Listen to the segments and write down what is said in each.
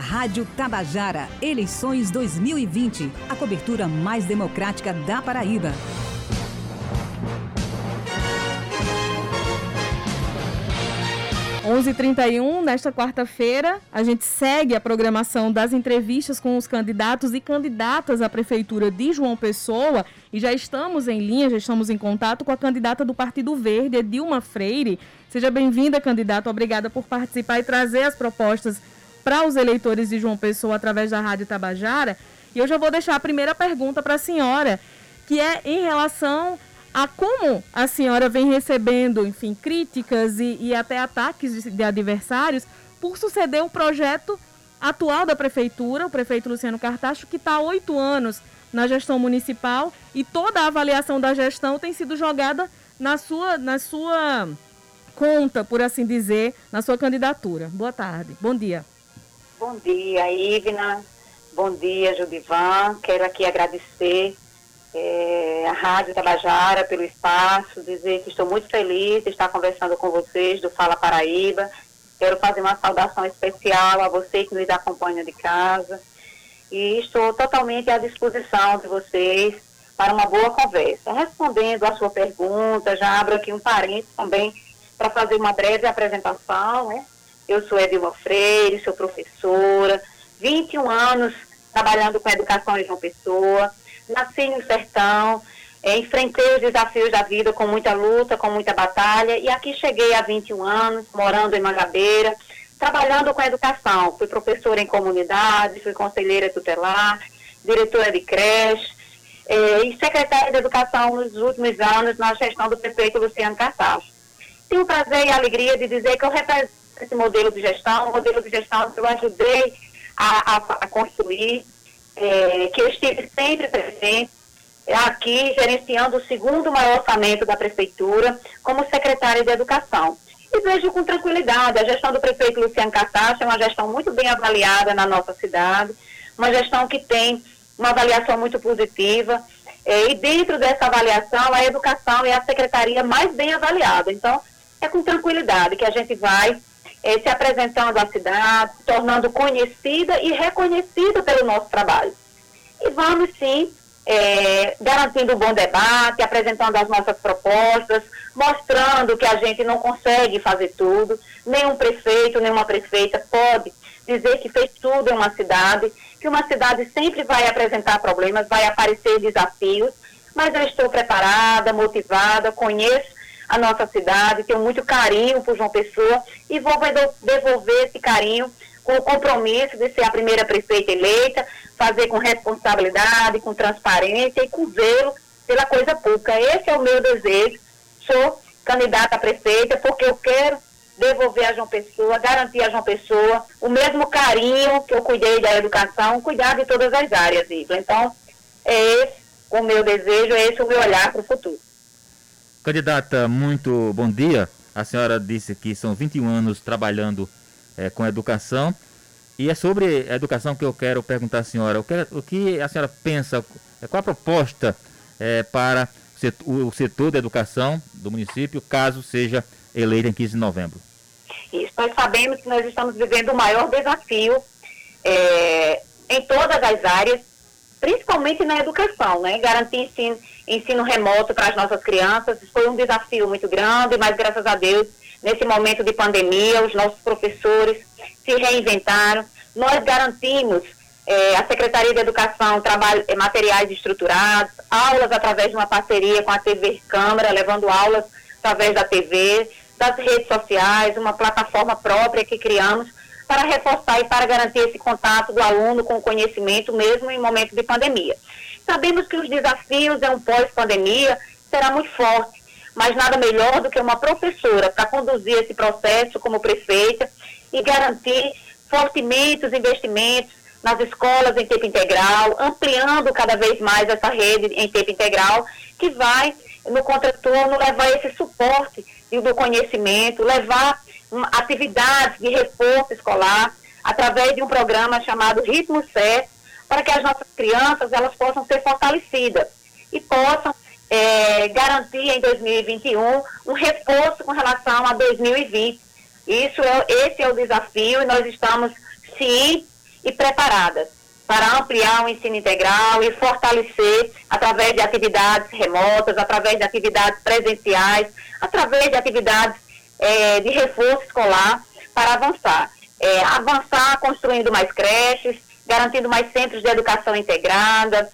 Rádio Tabajara, eleições 2020. A cobertura mais democrática da Paraíba. Onze trinta nesta quarta-feira, a gente segue a programação das entrevistas com os candidatos e candidatas à Prefeitura de João Pessoa e já estamos em linha, já estamos em contato com a candidata do Partido Verde, Edilma Freire. Seja bem-vinda, candidata, obrigada por participar e trazer as propostas para os eleitores de João Pessoa através da Rádio Tabajara. E eu já vou deixar a primeira pergunta para a senhora, que é em relação a como a senhora vem recebendo, enfim, críticas e, e até ataques de, de adversários por suceder o projeto atual da prefeitura, o prefeito Luciano Cartacho, que está há oito anos na gestão municipal e toda a avaliação da gestão tem sido jogada na sua, na sua conta, por assim dizer, na sua candidatura. Boa tarde. Bom dia. Bom dia, Ivna. Bom dia, Judivan. Quero aqui agradecer é, a Rádio Tabajara pelo espaço, dizer que estou muito feliz de estar conversando com vocês do Fala Paraíba. Quero fazer uma saudação especial a você que nos acompanha de casa. E estou totalmente à disposição de vocês para uma boa conversa. Respondendo à sua pergunta, já abro aqui um parênteses também para fazer uma breve apresentação, né? Eu sou Edilma Freire, sou professora, 21 anos trabalhando com educação em João Pessoa, nasci no sertão, é, enfrentei os desafios da vida com muita luta, com muita batalha, e aqui cheguei há 21 anos, morando em Mangabeira, trabalhando com educação. Fui professora em comunidade, fui conselheira tutelar, diretora de creche, é, e secretária de educação nos últimos anos na gestão do prefeito Luciano Cartacho. Tenho o prazer e a alegria de dizer que eu represento esse modelo de gestão, um modelo de gestão que eu ajudei a, a, a construir, é, que eu estive sempre presente aqui, gerenciando o segundo maior orçamento da Prefeitura, como secretária de Educação. E vejo com tranquilidade, a gestão do prefeito Luciano Castacho é uma gestão muito bem avaliada na nossa cidade, uma gestão que tem uma avaliação muito positiva, é, e dentro dessa avaliação, a educação é a secretaria mais bem avaliada. Então, é com tranquilidade que a gente vai é, se apresentando à cidade, tornando conhecida e reconhecida pelo nosso trabalho. E vamos sim, é, garantindo um bom debate, apresentando as nossas propostas, mostrando que a gente não consegue fazer tudo, nenhum prefeito, nenhuma prefeita pode dizer que fez tudo em uma cidade, que uma cidade sempre vai apresentar problemas, vai aparecer desafios, mas eu estou preparada, motivada, conheço a nossa cidade, tenho muito carinho por João Pessoa e vou devolver esse carinho com o compromisso de ser a primeira prefeita eleita, fazer com responsabilidade, com transparência e com zelo pela coisa pública. Esse é o meu desejo. Sou candidata a prefeita porque eu quero devolver a João Pessoa, garantir a João Pessoa o mesmo carinho que eu cuidei da educação, cuidar de todas as áreas, Igor. Então, é esse o meu desejo, é esse o meu olhar para o futuro. Candidata, muito bom dia. A senhora disse que são 21 anos trabalhando é, com educação. E é sobre a educação que eu quero perguntar à senhora. O que, a senhora pensa, é, qual a proposta é, para o setor da educação do município, caso seja eleita em 15 de novembro? Isso, nós sabemos que nós estamos vivendo o maior desafio é, em todas as áreas, principalmente na educação, né? Garantir ensino, ensino remoto para as nossas crianças foi um desafio muito grande, mas graças a Deus, nesse momento de pandemia, os nossos professores se reinventaram. Nós garantimos é, a Secretaria de Educação trabalho, é, materiais estruturados, aulas através de uma parceria com a TV Câmara, levando aulas através da TV, das redes sociais, uma plataforma própria que criamos para reforçar e para garantir esse contato do aluno com o conhecimento, mesmo em momento de pandemia. Sabemos que os desafios é um pós-pandemia será muito forte, mas nada melhor do que uma professora para conduzir esse processo como prefeita e garantir fortemente os investimentos nas escolas em tempo integral, ampliando cada vez mais essa rede em tempo integral, que vai, no contraturno, levar esse suporte do conhecimento, levar atividades de reforço escolar através de um programa chamado Ritmo Certo, para que as nossas crianças elas possam ser fortalecidas e possam é, garantir em 2021 um reforço com relação a 2020. Isso é, esse é o desafio e nós estamos cientes e preparadas para ampliar o ensino integral e fortalecer através de atividades remotas, através de atividades presenciais, através de atividades é, de reforço escolar para avançar. É, avançar construindo mais creches, garantindo mais centros de educação integrada,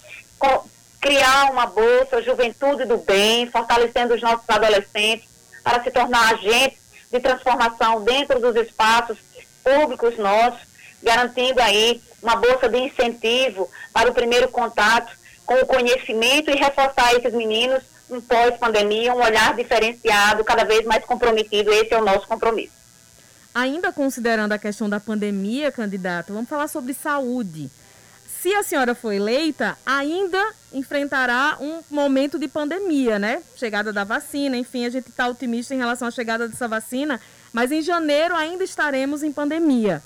criar uma bolsa Juventude do Bem, fortalecendo os nossos adolescentes para se tornar agentes de transformação dentro dos espaços públicos nossos, garantindo aí uma bolsa de incentivo para o primeiro contato com o conhecimento e reforçar esses meninos um pós-pandemia, um olhar diferenciado, cada vez mais comprometido. Esse é o nosso compromisso. Ainda considerando a questão da pandemia, candidata, vamos falar sobre saúde. Se a senhora for eleita, ainda enfrentará um momento de pandemia, né? Chegada da vacina, enfim, a gente está otimista em relação à chegada dessa vacina, mas em janeiro ainda estaremos em pandemia.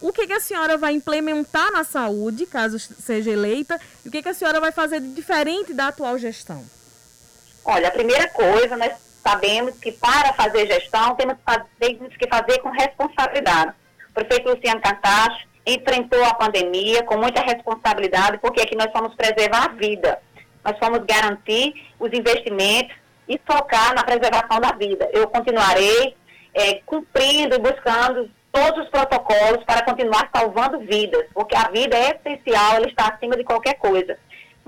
O que, que a senhora vai implementar na saúde, caso seja eleita, e o que, que a senhora vai fazer de diferente da atual gestão? Olha, a primeira coisa, nós sabemos que para fazer gestão temos, temos que fazer com responsabilidade. O prefeito Luciano Cartacho enfrentou a pandemia com muita responsabilidade, porque aqui nós fomos preservar a vida. Nós fomos garantir os investimentos e focar na preservação da vida. Eu continuarei é, cumprindo e buscando todos os protocolos para continuar salvando vidas, porque a vida é essencial, ela está acima de qualquer coisa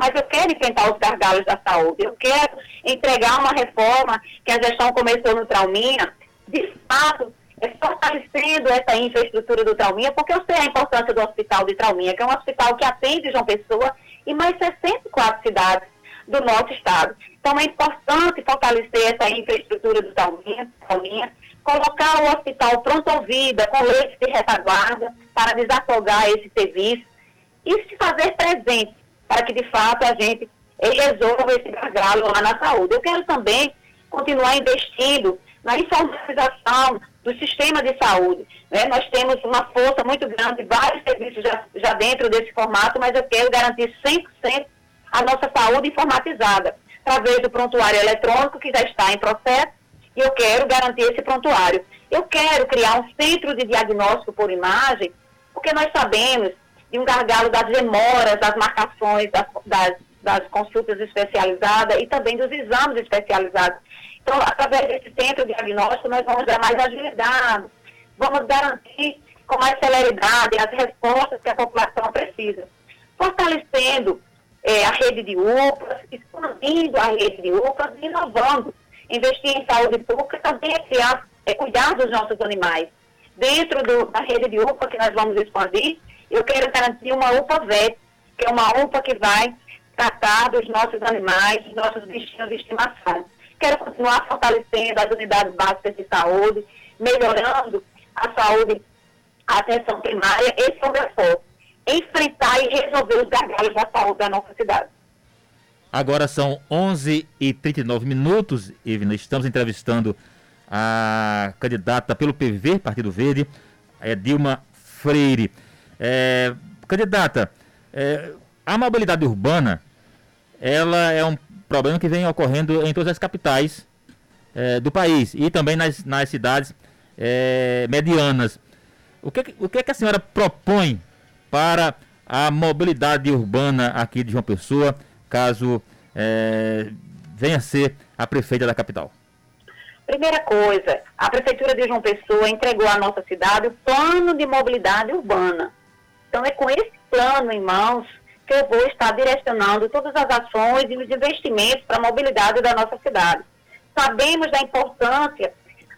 mas eu quero enfrentar os gargalos da saúde, eu quero entregar uma reforma que a gestão começou no Trauminha, de fato, é fortalecendo essa infraestrutura do Trauminha, porque eu sei a importância do Hospital de Trauminha, que é um hospital que atende João Pessoa e mais 64 cidades do nosso estado. Então é importante fortalecer essa infraestrutura do Trauminha, Trauminha colocar o hospital pronto ao vida, com leitos de retaguarda, para desafogar esse serviço e se fazer presente para que, de fato, a gente resolva esse gargalo lá na saúde. Eu quero também continuar investindo na informatização do sistema de saúde. Né? Nós temos uma força muito grande, vários serviços já, já dentro desse formato, mas eu quero garantir 100% a nossa saúde informatizada, através do prontuário eletrônico que já está em processo, e eu quero garantir esse prontuário. Eu quero criar um centro de diagnóstico por imagem, porque nós sabemos de um gargalo das demoras, das marcações, das, das, das consultas especializadas e também dos exames especializados. Então, através desse centro diagnóstico, nós vamos dar mais agilidade, vamos garantir com mais celeridade as respostas que a população precisa. Fortalecendo é, a rede de UPAs, expandindo a rede de UPAs inovando. Investir em saúde pública também é, criar, é cuidar dos nossos animais. Dentro do, da rede de UPA que nós vamos expandir, eu quero garantir uma UPA VET, que é uma UPA que vai tratar dos nossos animais, dos nossos bichinhos de estimação. Quero continuar fortalecendo as unidades básicas de saúde, melhorando a saúde, a atenção primária. Esse é o meu foco. Enfrentar e resolver os gargalos da saúde da nossa cidade. Agora são 11h39 minutos, e estamos entrevistando a candidata pelo PV, Partido Verde, é Dilma Freire. É, candidata, é, a mobilidade urbana ela é um problema que vem ocorrendo em todas as capitais é, do país e também nas, nas cidades é, medianas. O que, o que, que a senhora propõe para a mobilidade urbana aqui de João Pessoa, caso é, venha ser a prefeita da capital? Primeira coisa, a Prefeitura de João Pessoa entregou à nossa cidade o plano de mobilidade urbana. Então, é com esse plano em mãos que eu vou estar direcionando todas as ações e os investimentos para a mobilidade da nossa cidade. Sabemos da importância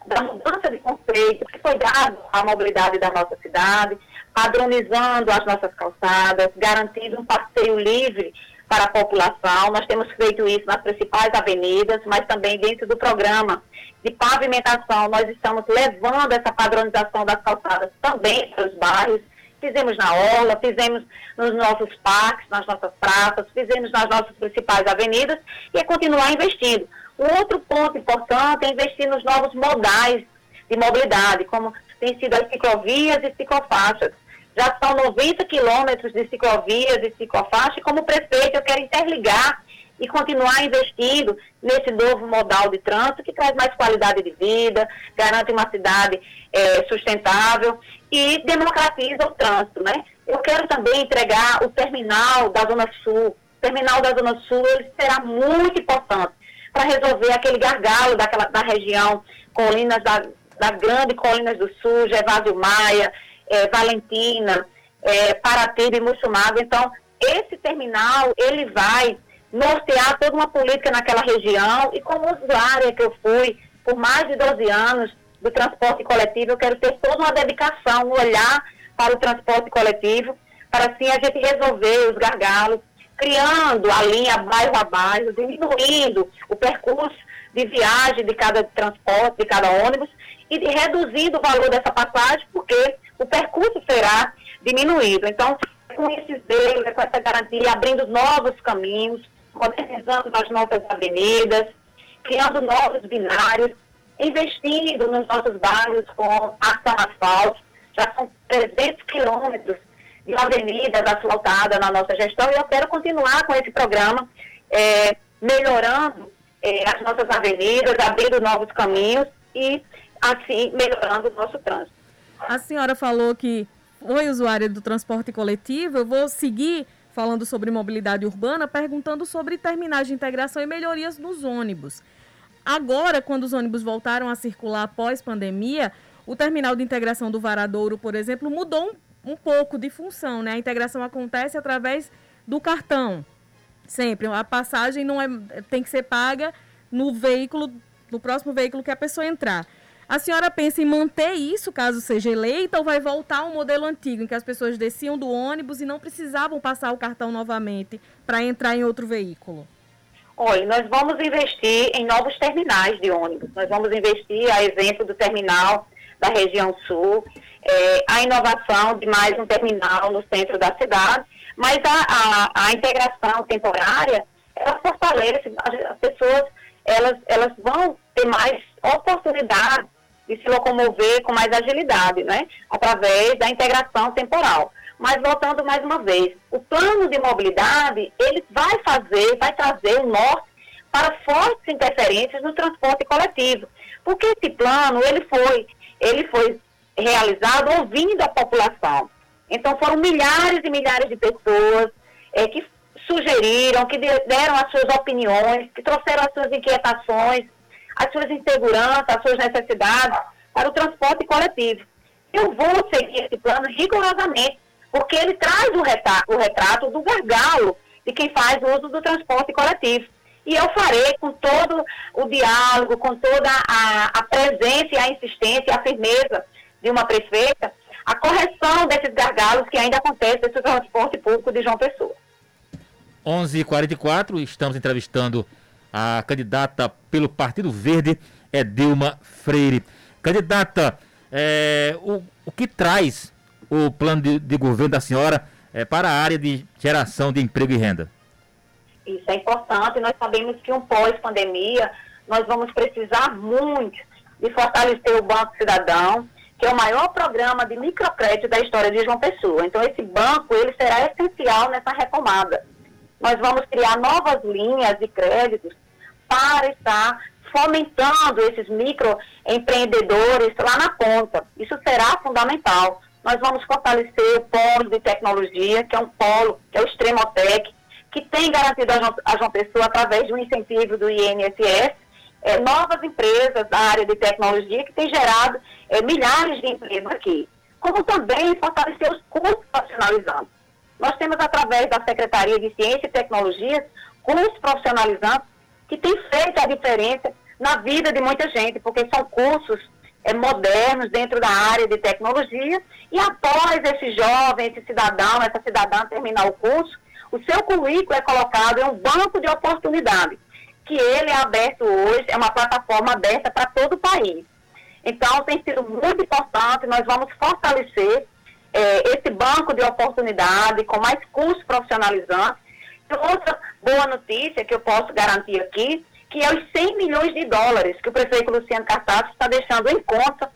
da mudança de conceito que foi dado à mobilidade da nossa cidade, padronizando as nossas calçadas, garantindo um passeio livre para a população. Nós temos feito isso nas principais avenidas, mas também dentro do programa de pavimentação, nós estamos levando essa padronização das calçadas também para os bairros fizemos na orla, fizemos nos nossos parques, nas nossas praças, fizemos nas nossas principais avenidas e é continuar investindo. O outro ponto importante é investir nos novos modais de mobilidade, como tem sido as ciclovias e ciclofaixas. Já são 90 quilômetros de ciclovias e ciclofaixas, e como prefeito eu quero interligar e continuar investindo nesse novo modal de trânsito que traz mais qualidade de vida, garante uma cidade é, sustentável e democratiza o trânsito, né? Eu quero também entregar o terminal da Zona Sul. O terminal da Zona Sul ele será muito importante para resolver aquele gargalo daquela, da região, colinas da, da grande Colinas do Sul, Gervásio Maia, é, Valentina, é, Paratiba e Mussumago. Então, esse terminal, ele vai nortear toda uma política naquela região e como usuária que eu fui por mais de 12 anos do transporte coletivo, eu quero ter toda uma dedicação, um olhar para o transporte coletivo, para assim a gente resolver os gargalos, criando a linha bairro a bairro, diminuindo o percurso de viagem de cada transporte, de cada ônibus, e reduzindo o valor dessa passagem, porque o percurso será diminuído. Então, com esses deles, com essa garantia, abrindo novos caminhos, modernizando as nossas avenidas, criando novos binários, investindo nos nossos bairros com asfalto. Já são 300 quilômetros de avenidas asfaltadas na nossa gestão e eu quero continuar com esse programa, é, melhorando é, as nossas avenidas, abrindo novos caminhos e, assim, melhorando o nosso trânsito. A senhora falou que foi usuária do transporte coletivo, eu vou seguir falando sobre mobilidade urbana, perguntando sobre terminais de integração e melhorias nos ônibus. Agora, quando os ônibus voltaram a circular após pandemia, o terminal de integração do Varadouro, por exemplo, mudou um, um pouco de função, né? A integração acontece através do cartão. Sempre. A passagem não é, tem que ser paga no veículo, no próximo veículo que a pessoa entrar. A senhora pensa em manter isso caso seja eleita ou vai voltar ao modelo antigo, em que as pessoas desciam do ônibus e não precisavam passar o cartão novamente para entrar em outro veículo? Olha, nós vamos investir em novos terminais de ônibus. Nós vamos investir, a exemplo do terminal da região sul, é, a inovação de mais um terminal no centro da cidade, mas a, a, a integração temporária, ela fortalece, as pessoas elas, elas vão ter mais oportunidade de se locomover com mais agilidade, né? Através da integração temporal. Mas voltando mais uma vez, o plano de mobilidade, ele vai fazer, vai trazer o norte para fortes interferências no transporte coletivo. Porque esse plano, ele foi, ele foi realizado ouvindo a população. Então foram milhares e milhares de pessoas é, que sugeriram, que deram as suas opiniões, que trouxeram as suas inquietações, as suas inseguranças, as suas necessidades para o transporte coletivo. Eu vou seguir esse plano rigorosamente, porque ele traz o retrato, o retrato do gargalo de quem faz uso do transporte coletivo. E eu farei com todo o diálogo, com toda a, a presença e a insistência, a firmeza de uma prefeita, a correção desses gargalos que ainda acontecem no transporte público de João Pessoa. 11h44, estamos entrevistando a candidata pelo Partido Verde, é Dilma Freire. Candidata, é, o, o que traz o plano de, de governo da senhora é, para a área de geração de emprego e renda? Isso é importante. Nós sabemos que um pós-pandemia, nós vamos precisar muito de fortalecer o Banco Cidadão, que é o maior programa de microcrédito da história de João Pessoa. Então, esse banco ele será essencial nessa retomada. Nós vamos criar novas linhas de créditos para estar fomentando esses microempreendedores lá na ponta. Isso será fundamental. Nós vamos fortalecer o polo de tecnologia, que é um polo, que é o Extremotec, que tem garantido a João Pessoa, através um incentivo do INSS, é, novas empresas da área de tecnologia que tem gerado é, milhares de empregos aqui. Como também fortalecer os cursos profissionalizantes. Nós temos, através da Secretaria de Ciência e Tecnologia, cursos profissionalizantes que têm feito a diferença na vida de muita gente, porque são cursos é, modernos dentro da área de tecnologia, e após esse jovem, esse cidadão, essa cidadã terminar o curso, o seu currículo é colocado em um banco de oportunidade, que ele é aberto hoje, é uma plataforma aberta para todo o país. Então, tem sido muito importante, nós vamos fortalecer é, esse banco de oportunidade com mais cursos profissionalizantes. Outra boa notícia que eu posso garantir aqui, que é os 100 milhões de dólares que o prefeito Luciano Cartaço está deixando em conta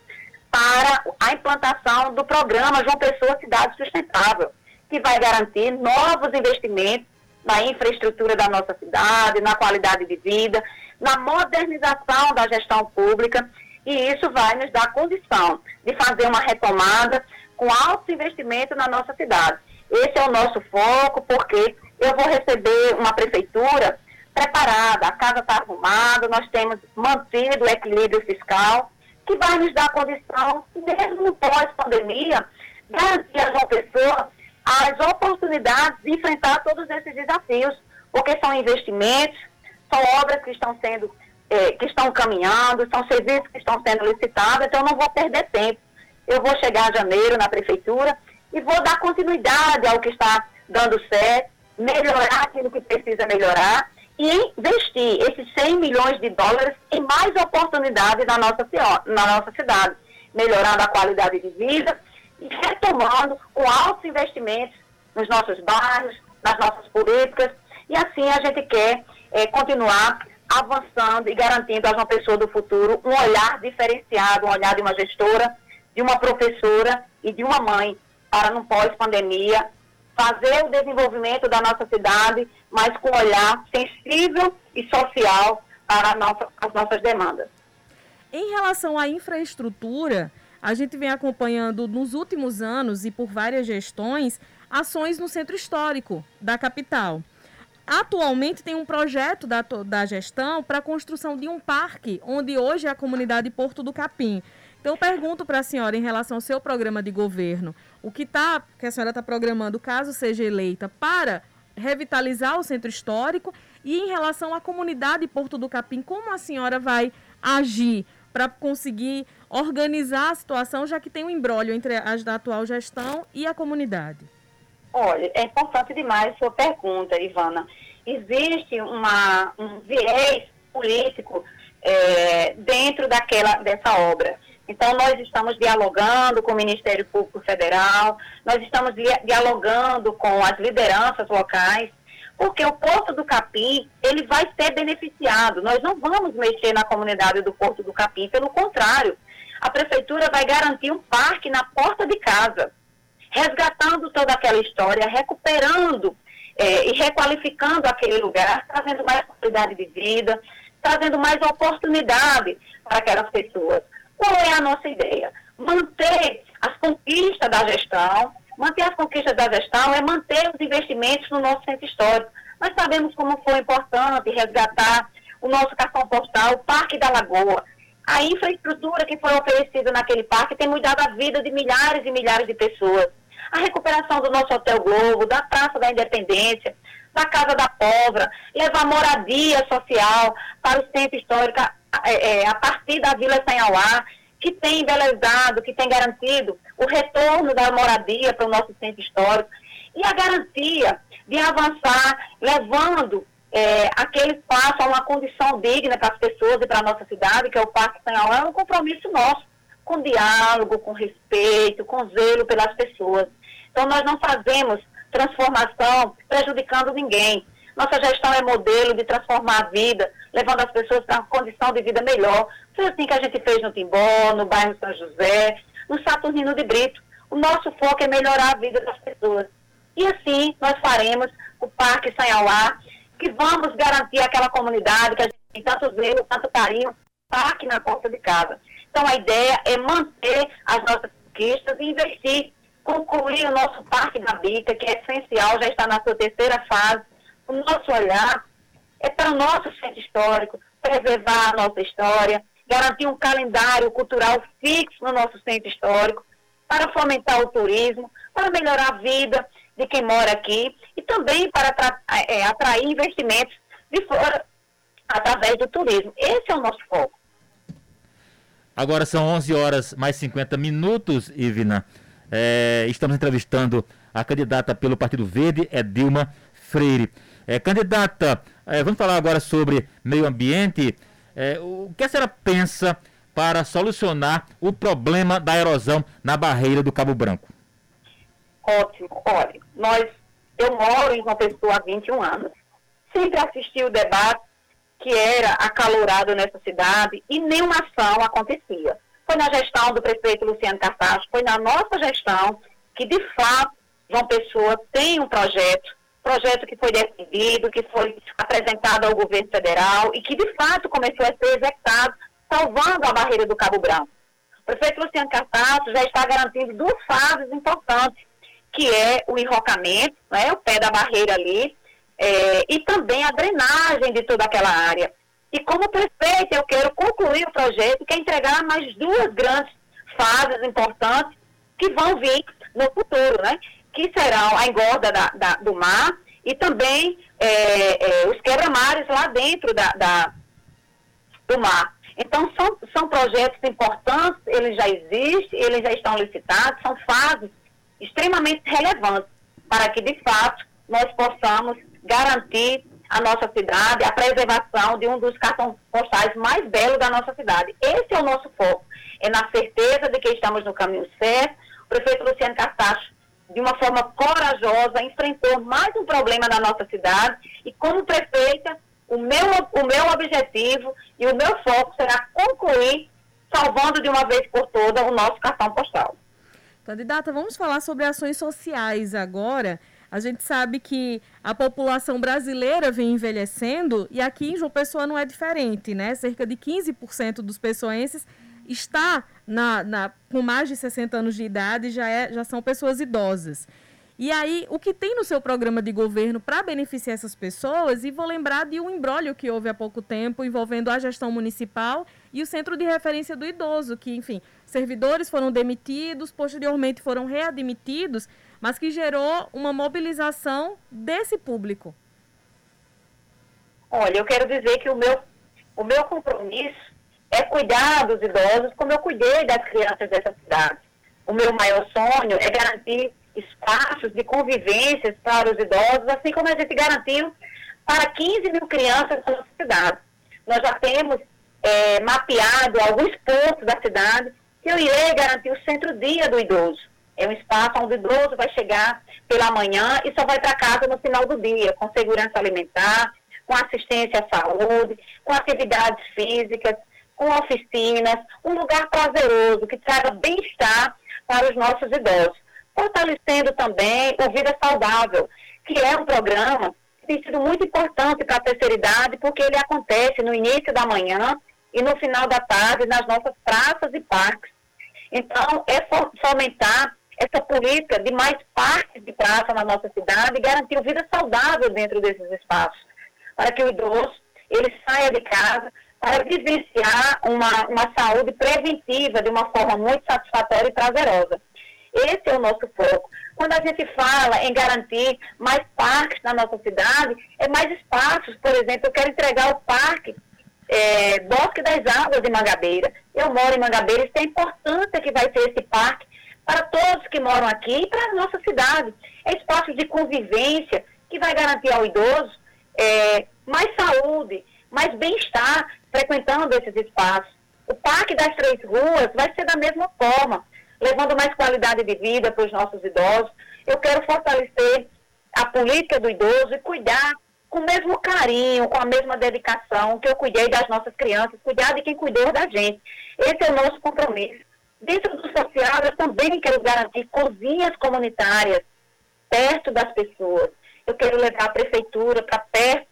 para a implantação do programa João Pessoa Cidade Sustentável, que vai garantir novos investimentos na infraestrutura da nossa cidade, na qualidade de vida, na modernização da gestão pública, e isso vai nos dar condição de fazer uma retomada com alto investimento na nossa cidade. Esse é o nosso foco, porque eu vou receber uma prefeitura preparada, a casa está arrumada, nós temos mantido o equilíbrio fiscal, que vai nos dar condição, mesmo pós-pandemia, garantir a uma pessoa as oportunidades de enfrentar todos esses desafios, porque são investimentos, são obras que estão sendo, eh, que estão caminhando, são serviços que estão sendo licitados, então eu não vou perder tempo. Eu vou chegar em janeiro na prefeitura e vou dar continuidade ao que está dando certo, melhorar aquilo que precisa melhorar e investir esses 100 milhões de dólares em mais oportunidades na nossa, na nossa cidade, melhorando a qualidade de vida e retomando com altos investimentos nos nossos bairros, nas nossas políticas, e assim a gente quer é, continuar avançando e garantindo a uma pessoa do futuro um olhar diferenciado, um olhar de uma gestora, de uma professora e de uma mãe para, no pós-pandemia, fazer o desenvolvimento da nossa cidade, mas com olhar sensível e social para nossa, as nossas demandas. Em relação à infraestrutura, a gente vem acompanhando nos últimos anos e por várias gestões ações no centro histórico da capital. Atualmente tem um projeto da, da gestão para a construção de um parque, onde hoje é a comunidade Porto do Capim. Então eu pergunto para a senhora em relação ao seu programa de governo, o que, tá, que a senhora está programando, caso seja eleita, para revitalizar o centro histórico e em relação à comunidade Porto do Capim, como a senhora vai agir para conseguir organizar a situação, já que tem um embrólio entre as da atual gestão e a comunidade? Olha, é importante demais a sua pergunta, Ivana. Existe uma, um viés político é, dentro daquela, dessa obra. Então, nós estamos dialogando com o Ministério Público Federal, nós estamos dialogando com as lideranças locais, porque o Porto do Capim, ele vai ser beneficiado. Nós não vamos mexer na comunidade do Porto do Capim, pelo contrário, a Prefeitura vai garantir um parque na porta de casa resgatando toda aquela história, recuperando é, e requalificando aquele lugar, trazendo mais qualidade de vida, trazendo mais oportunidade para aquelas pessoas. Qual é a nossa ideia? Manter as conquistas da gestão, manter as conquistas da gestão é manter os investimentos no nosso centro histórico. Nós sabemos como foi importante resgatar o nosso cartão postal, o Parque da Lagoa. A infraestrutura que foi oferecida naquele parque tem mudado a vida de milhares e milhares de pessoas a recuperação do nosso Hotel Globo, da Praça da Independência, da Casa da Povra, levar moradia social para o centro histórico é, é, a partir da Vila Sanhauá, que tem embelezado, que tem garantido o retorno da moradia para o nosso centro histórico e a garantia de avançar, levando é, aquele espaço a uma condição digna para as pessoas e para a nossa cidade, que é o Parque Sanhauá, é um compromisso nosso com diálogo, com respeito, com zelo pelas pessoas. Então, nós não fazemos transformação prejudicando ninguém. Nossa gestão é modelo de transformar a vida, levando as pessoas para uma condição de vida melhor. Foi assim que a gente fez no Timbó, no bairro São José, no Saturnino de Brito. O nosso foco é melhorar a vida das pessoas. E assim nós faremos o Parque Sanhauá, que vamos garantir aquela comunidade que a gente tem tanto zelo, tanto carinho, parque na porta de casa. Então, a ideia é manter as nossas conquistas e investir, concluir o nosso Parque da Bica, que é essencial, já está na sua terceira fase. O nosso olhar é para o nosso centro histórico, preservar a nossa história, garantir um calendário cultural fixo no nosso centro histórico, para fomentar o turismo, para melhorar a vida de quem mora aqui e também para é, atrair investimentos de fora através do turismo. Esse é o nosso foco. Agora são 11 horas mais 50 minutos, Ivina. É, estamos entrevistando a candidata pelo Partido Verde, é Dilma Freire. É, candidata, é, vamos falar agora sobre meio ambiente. É, o que a senhora pensa para solucionar o problema da erosão na barreira do Cabo Branco? Ótimo. Olha, nós, eu moro em uma pessoa há 21 anos. Sempre assisti o debate que era acalorado nessa cidade e nenhuma ação acontecia. Foi na gestão do prefeito Luciano Cartaz, foi na nossa gestão que, de fato, João Pessoa tem um projeto, projeto que foi defendido, que foi apresentado ao governo federal e que, de fato, começou a ser executado, salvando a barreira do Cabo Branco. O prefeito Luciano Cartaz já está garantindo duas fases importantes, que é o enrocamento, né, o pé da barreira ali, é, e também a drenagem de toda aquela área. E como prefeito, eu quero concluir o projeto, que é entregar mais duas grandes fases importantes que vão vir no futuro, né? Que serão a engorda da, da, do mar e também é, é, os quebra-mares lá dentro da, da, do mar. Então, são, são projetos importantes, eles já existem, eles já estão licitados, são fases extremamente relevantes para que, de fato, nós possamos garantir a nossa cidade, a preservação de um dos cartões postais mais belos da nossa cidade. Esse é o nosso foco, é na certeza de que estamos no caminho certo. O prefeito Luciano Castacho, de uma forma corajosa, enfrentou mais um problema na nossa cidade e, como prefeita, o meu, o meu objetivo e o meu foco será concluir, salvando de uma vez por todas o nosso cartão postal. Candidata, vamos falar sobre ações sociais agora. A gente sabe que a população brasileira vem envelhecendo e aqui em João Pessoa não é diferente, né? Cerca de 15% dos pessoenses está na, na, com mais de 60 anos de idade, já, é, já são pessoas idosas. E aí, o que tem no seu programa de governo para beneficiar essas pessoas? E vou lembrar de um embrólio que houve há pouco tempo envolvendo a gestão municipal e o Centro de Referência do Idoso, que, enfim, servidores foram demitidos, posteriormente foram readmitidos mas que gerou uma mobilização desse público. Olha, eu quero dizer que o meu, o meu compromisso é cuidar dos idosos como eu cuidei das crianças dessa cidade. O meu maior sonho é garantir espaços de convivências para os idosos, assim como a gente garantiu para 15 mil crianças da nossa cidade. Nós já temos é, mapeado alguns pontos da cidade que eu irei garantir o centro-dia do idoso. É um espaço onde o idoso vai chegar pela manhã e só vai para casa no final do dia, com segurança alimentar, com assistência à saúde, com atividades físicas, com oficinas, um lugar prazeroso que traga bem-estar para os nossos idosos. Fortalecendo também o Vida Saudável, que é um programa que tem sido muito importante para a terceira idade, porque ele acontece no início da manhã e no final da tarde nas nossas praças e parques. Então, é fomentar essa política de mais parques de praça na nossa cidade e garantir vida saudável dentro desses espaços, para que o idoso ele saia de casa para vivenciar uma, uma saúde preventiva de uma forma muito satisfatória e prazerosa. Esse é o nosso foco. Quando a gente fala em garantir mais parques na nossa cidade, é mais espaços. Por exemplo, eu quero entregar o parque é, Bosque das Águas de Mangabeira. Eu moro em Mangabeira e é a importância que vai ter esse parque para todos que moram aqui e para a nossa cidade. É espaço de convivência que vai garantir ao idoso é, mais saúde, mais bem-estar frequentando esses espaços. O Parque das Três Ruas vai ser da mesma forma, levando mais qualidade de vida para os nossos idosos. Eu quero fortalecer a política do idoso e cuidar com o mesmo carinho, com a mesma dedicação que eu cuidei das nossas crianças, cuidar de quem cuidou da gente. Esse é o nosso compromisso. Dentro do social, eu também quero garantir cozinhas comunitárias perto das pessoas. Eu quero levar a prefeitura para perto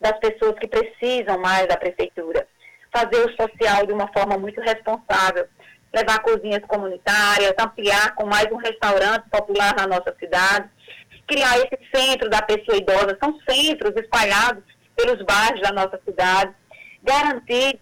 das pessoas que precisam mais da prefeitura. Fazer o social de uma forma muito responsável. Levar cozinhas comunitárias, ampliar com mais um restaurante popular na nossa cidade. Criar esse centro da pessoa idosa. São centros espalhados pelos bairros da nossa cidade. Garantir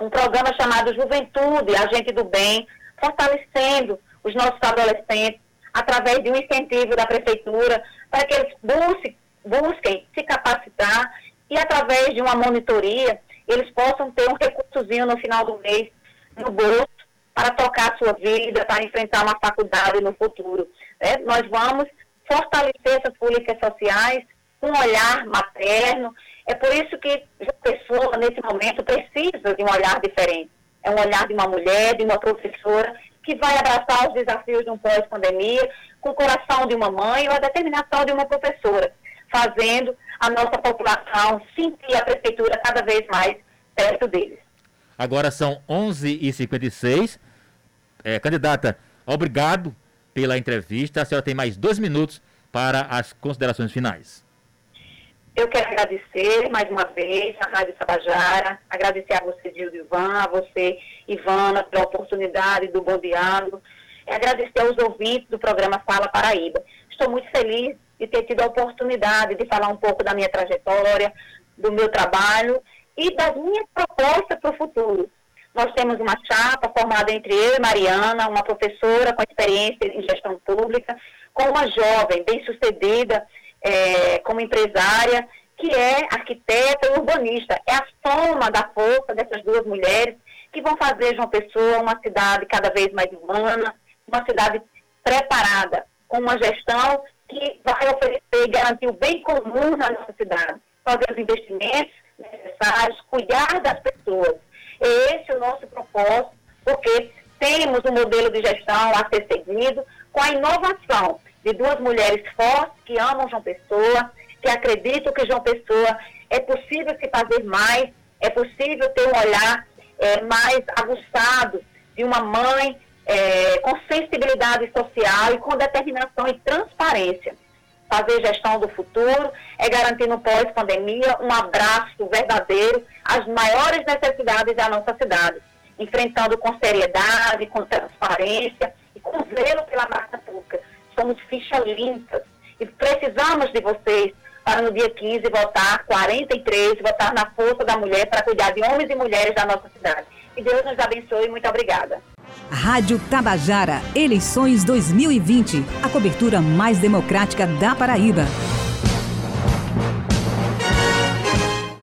um programa chamado Juventude, Agente do Bem, fortalecendo os nossos adolescentes através de um incentivo da prefeitura para que eles busquem, busquem se capacitar e através de uma monitoria eles possam ter um recursozinho no final do mês no bolso para tocar a sua vida, para enfrentar uma faculdade no futuro. Né? Nós vamos fortalecer essas políticas sociais com um olhar materno é por isso que a pessoa, nesse momento, precisa de um olhar diferente. É um olhar de uma mulher, de uma professora, que vai abraçar os desafios de um pós-pandemia com o coração de uma mãe ou a determinação de uma professora, fazendo a nossa população sentir a prefeitura cada vez mais perto deles. Agora são 11h56. É, candidata, obrigado pela entrevista. A senhora tem mais dois minutos para as considerações finais. Eu quero agradecer mais uma vez a Rádio Sabajara, agradecer a você, Gildo Ivan, a você, Ivana, pela oportunidade do Bom Diálogo. e agradecer aos ouvintes do programa Fala Paraíba. Estou muito feliz de ter tido a oportunidade de falar um pouco da minha trajetória, do meu trabalho e das minhas propostas para o futuro. Nós temos uma chapa formada entre eu e Mariana, uma professora com experiência em gestão pública, com uma jovem bem-sucedida é, como empresária, que é arquiteta e urbanista. É a soma da força dessas duas mulheres que vão fazer João Pessoa uma cidade cada vez mais humana, uma cidade preparada, com uma gestão que vai oferecer e garantir o bem comum na nossa cidade, fazer os investimentos necessários, cuidar das pessoas. Esse é o nosso propósito, porque temos um modelo de gestão a ser seguido com a inovação de duas mulheres fortes que amam João Pessoa, que acreditam que João Pessoa é possível se fazer mais, é possível ter um olhar é, mais aguçado de uma mãe é, com sensibilidade social e com determinação e transparência. Fazer gestão do futuro é garantir no pós-pandemia um abraço verdadeiro às maiores necessidades da nossa cidade, enfrentando com seriedade, com transparência e com zelo pela massa pública. Somos fichas limpas e precisamos de vocês para no dia 15 votar 43, votar na força da mulher para cuidar de homens e mulheres da nossa cidade. Que Deus nos abençoe. Muito obrigada. Rádio Tabajara, eleições 2020. A cobertura mais democrática da Paraíba.